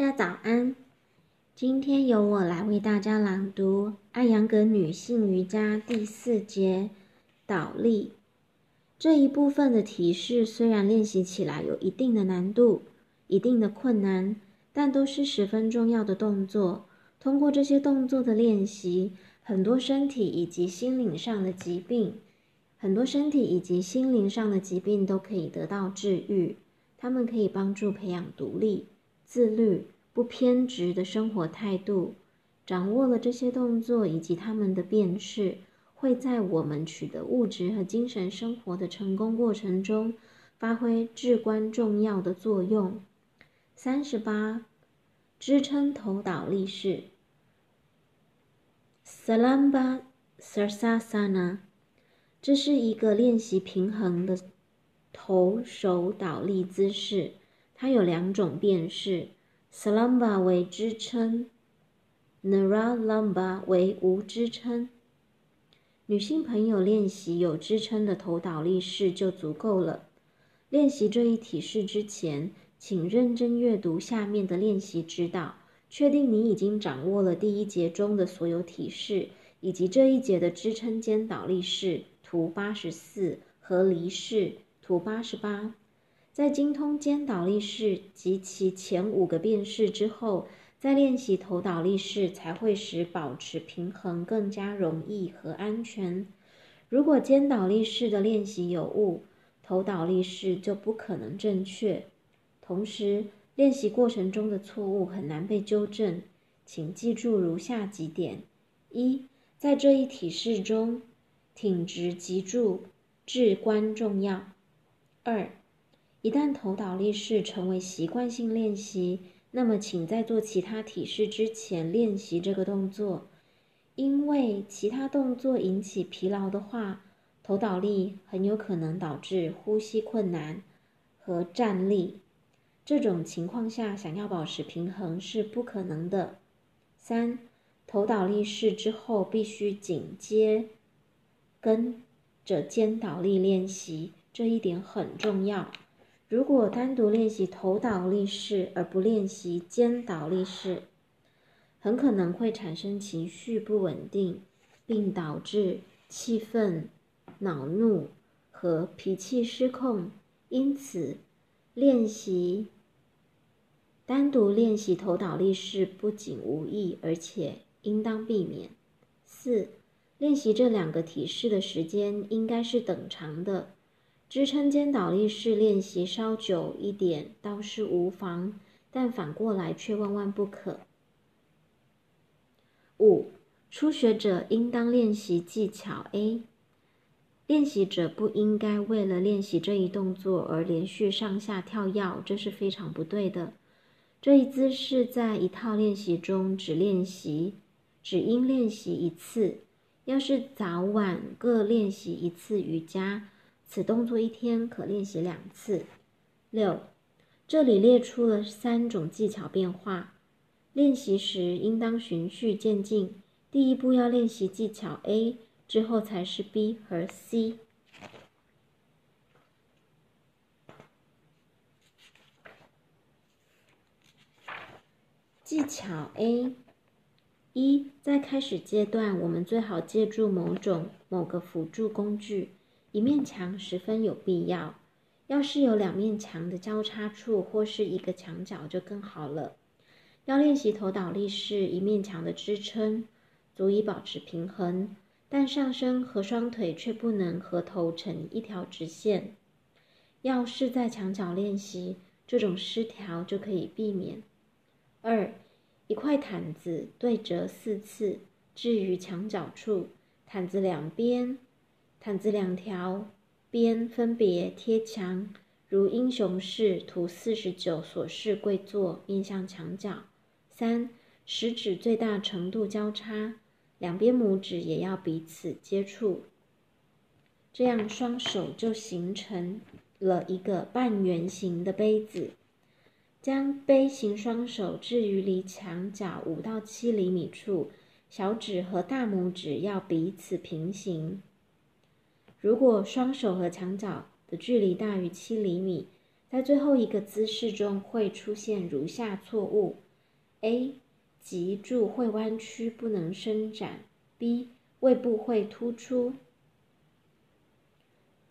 大家早安。今天由我来为大家朗读《艾扬格女性瑜伽》第四节倒立这一部分的提示。虽然练习起来有一定的难度、一定的困难，但都是十分重要的动作。通过这些动作的练习，很多身体以及心灵上的疾病，很多身体以及心灵上的疾病都可以得到治愈。他们可以帮助培养独立、自律、不偏执的生活态度。掌握了这些动作以及他们的变式，会在我们取得物质和精神生活的成功过程中发挥至关重要的作用。三十八，支撑头倒立式 （Salamba Sarsasana，这是一个练习平衡的。头手倒立姿势，它有两种变式：salamba 为支撑，naralamba 为无支撑。女性朋友练习有支撑的头倒立式就足够了。练习这一体式之前，请认真阅读下面的练习指导，确定你已经掌握了第一节中的所有体式，以及这一节的支撑肩倒立式图八十四和离式。图八十八，在精通肩倒立式及其前五个变式之后，再练习头倒立式才会使保持平衡更加容易和安全。如果肩倒立式的练习有误，头倒立式就不可能正确。同时，练习过程中的错误很难被纠正。请记住如下几点：一，在这一体式中，挺直脊柱至关重要。二，一旦头倒立式成为习惯性练习，那么请在做其他体式之前练习这个动作，因为其他动作引起疲劳的话，头倒立很有可能导致呼吸困难和站立。这种情况下，想要保持平衡是不可能的。三，头倒立式之后必须紧接跟着肩倒立练习。这一点很重要。如果单独练习头倒立式而不练习肩倒立式，很可能会产生情绪不稳定，并导致气愤、恼怒和脾气失控。因此，练习单独练习头倒立式不仅无益，而且应当避免。四、练习这两个体式的时间应该是等长的。支撑肩倒立式练习稍久一点倒是无妨，但反过来却万万不可。五、初学者应当练习技巧 A。练习者不应该为了练习这一动作而连续上下跳跃，这是非常不对的。这一姿势在一套练习中只练习，只应练习一次。要是早晚各练习一次瑜伽。此动作一天可练习两次。六，这里列出了三种技巧变化。练习时应当循序渐进，第一步要练习技巧 A，之后才是 B 和 C。技巧 A，一，在开始阶段，我们最好借助某种某个辅助工具。一面墙十分有必要，要是有两面墙的交叉处或是一个墙角就更好了。要练习头倒立式，一面墙的支撑足以保持平衡，但上身和双腿却不能和头成一条直线。要是在墙角练习，这种失调就可以避免。二，一块毯子对折四次，置于墙角处，毯子两边。毯子两条边分别贴墙，如英雄式图四十九所示跪坐，面向墙角。三，食指最大程度交叉，两边拇指也要彼此接触，这样双手就形成了一个半圆形的杯子。将杯形双手置于离墙角五到七厘米处，小指和大拇指要彼此平行。如果双手和墙角的距离大于七厘米，在最后一个姿势中会出现如下错误：：A. 脊柱会弯曲，不能伸展；B. 胃部会突出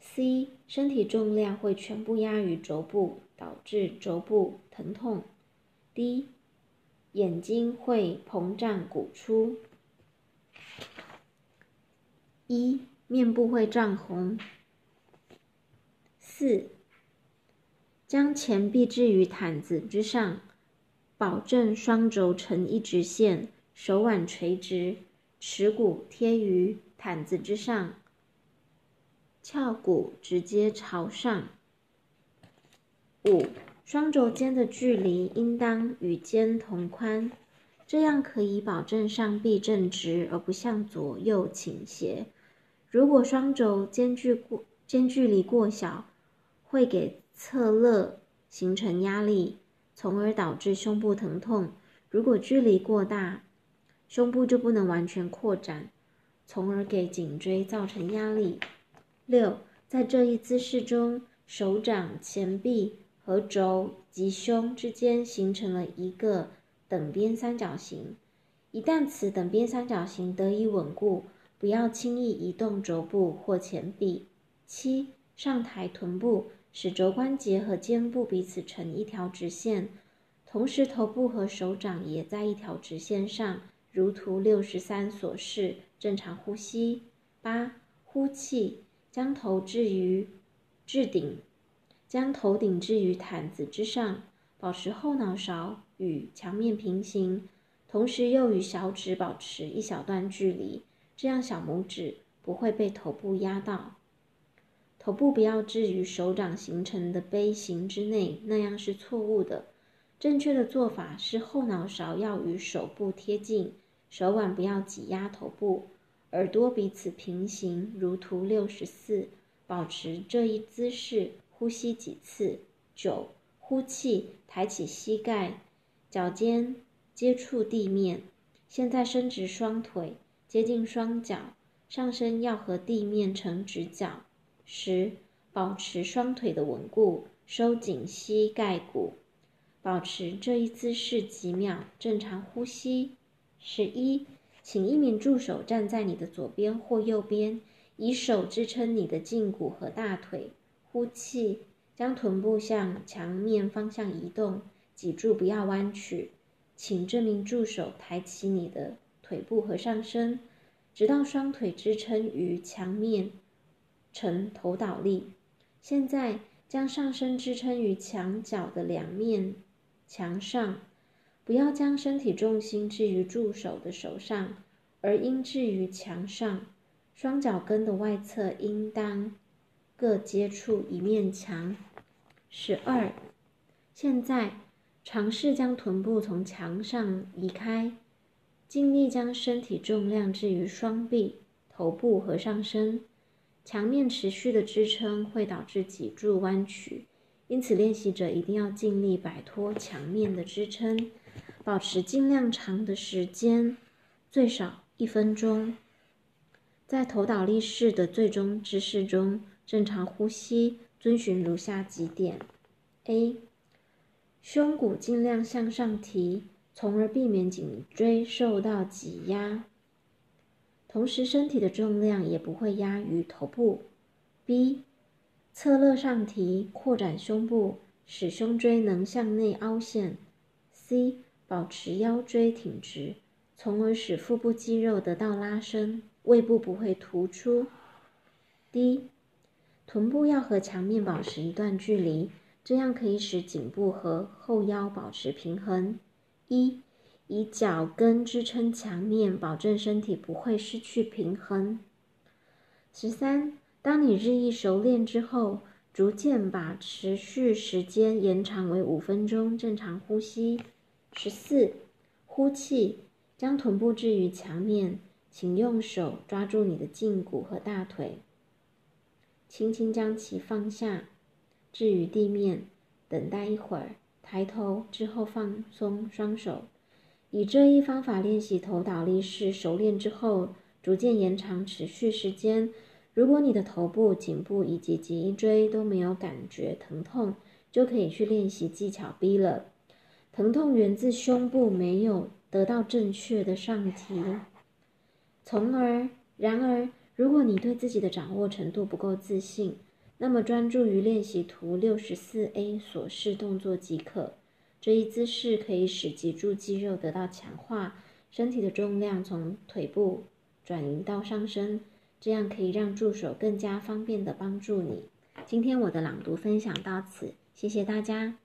；C. 身体重量会全部压于肘部，导致肘部疼痛；D. 眼睛会膨胀鼓出。一、面部会涨红。四、将前臂置于毯子之上，保证双肘成一直线，手腕垂直，耻骨贴于毯子之上，翘骨直接朝上。五。双肘间的距离应当与肩同宽，这样可以保证上臂正直而不向左右倾斜。如果双肘间距过间距离过小，会给侧肋形成压力，从而导致胸部疼痛。如果距离过大，胸部就不能完全扩展，从而给颈椎造成压力。六，在这一姿势中，手掌、前臂。和肘及胸之间形成了一个等边三角形。一旦此等边三角形得以稳固，不要轻易移动肘部或前臂。七，上抬臀部，使肘关节和肩部彼此成一条直线，同时头部和手掌也在一条直线上，如图六十三所示。正常呼吸。八，呼气，将头置于置顶。将头顶置于毯子之上，保持后脑勺与墙面平行，同时又与小指保持一小段距离，这样小拇指不会被头部压到。头部不要置于手掌形成的杯形之内，那样是错误的。正确的做法是后脑勺要与手部贴近，手腕不要挤压头部，耳朵彼此平行，如图六十四。保持这一姿势。呼吸几次。九，呼气，抬起膝盖，脚尖接触地面。现在伸直双腿，接近双脚，上身要和地面成直角。十，保持双腿的稳固，收紧膝盖骨，保持这一姿势几秒，正常呼吸。十一，请一名助手站在你的左边或右边，以手支撑你的胫骨和大腿。呼气，将臀部向墙面方向移动，脊柱不要弯曲。请这名助手抬起你的腿部和上身，直到双腿支撑于墙面，呈头倒立。现在将上身支撑于墙角的两面墙上，不要将身体重心置于助手的手上，而应置于墙上。双脚跟的外侧应当。各接触一面墙。十二，现在尝试将臀部从墙上移开，尽力将身体重量置于双臂、头部和上身。墙面持续的支撑会导致脊柱弯曲，因此练习者一定要尽力摆脱墙面的支撑，保持尽量长的时间，最少一分钟。在头倒立式的最终姿势中。正常呼吸，遵循如下几点：A. 胸骨尽量向上提，从而避免颈椎受到挤压，同时身体的重量也不会压于头部。B. 侧肋上提，扩展胸部，使胸椎能向内凹陷。C. 保持腰椎挺直，从而使腹部肌肉得到拉伸，胃部不会突出。D. 臀部要和墙面保持一段距离，这样可以使颈部和后腰保持平衡。一，以脚跟支撑墙面，保证身体不会失去平衡。十三，当你日益熟练之后，逐渐把持续时间延长为五分钟，正常呼吸。十四，呼气，将臀部置于墙面，请用手抓住你的胫骨和大腿。轻轻将其放下，置于地面，等待一会儿，抬头之后放松双手。以这一方法练习头倒立式，熟练之后，逐渐延长持续时间。如果你的头部、颈部以及脊椎都没有感觉疼痛，就可以去练习技巧 B 了。疼痛源自胸部没有得到正确的上提，从而，然而，如果你对自己的掌握程度不够自信，那么专注于练习图六十四 A 所示动作即可。这一姿势可以使脊柱肌肉得到强化，身体的重量从腿部转移到上身，这样可以让助手更加方便地帮助你。今天我的朗读分享到此，谢谢大家。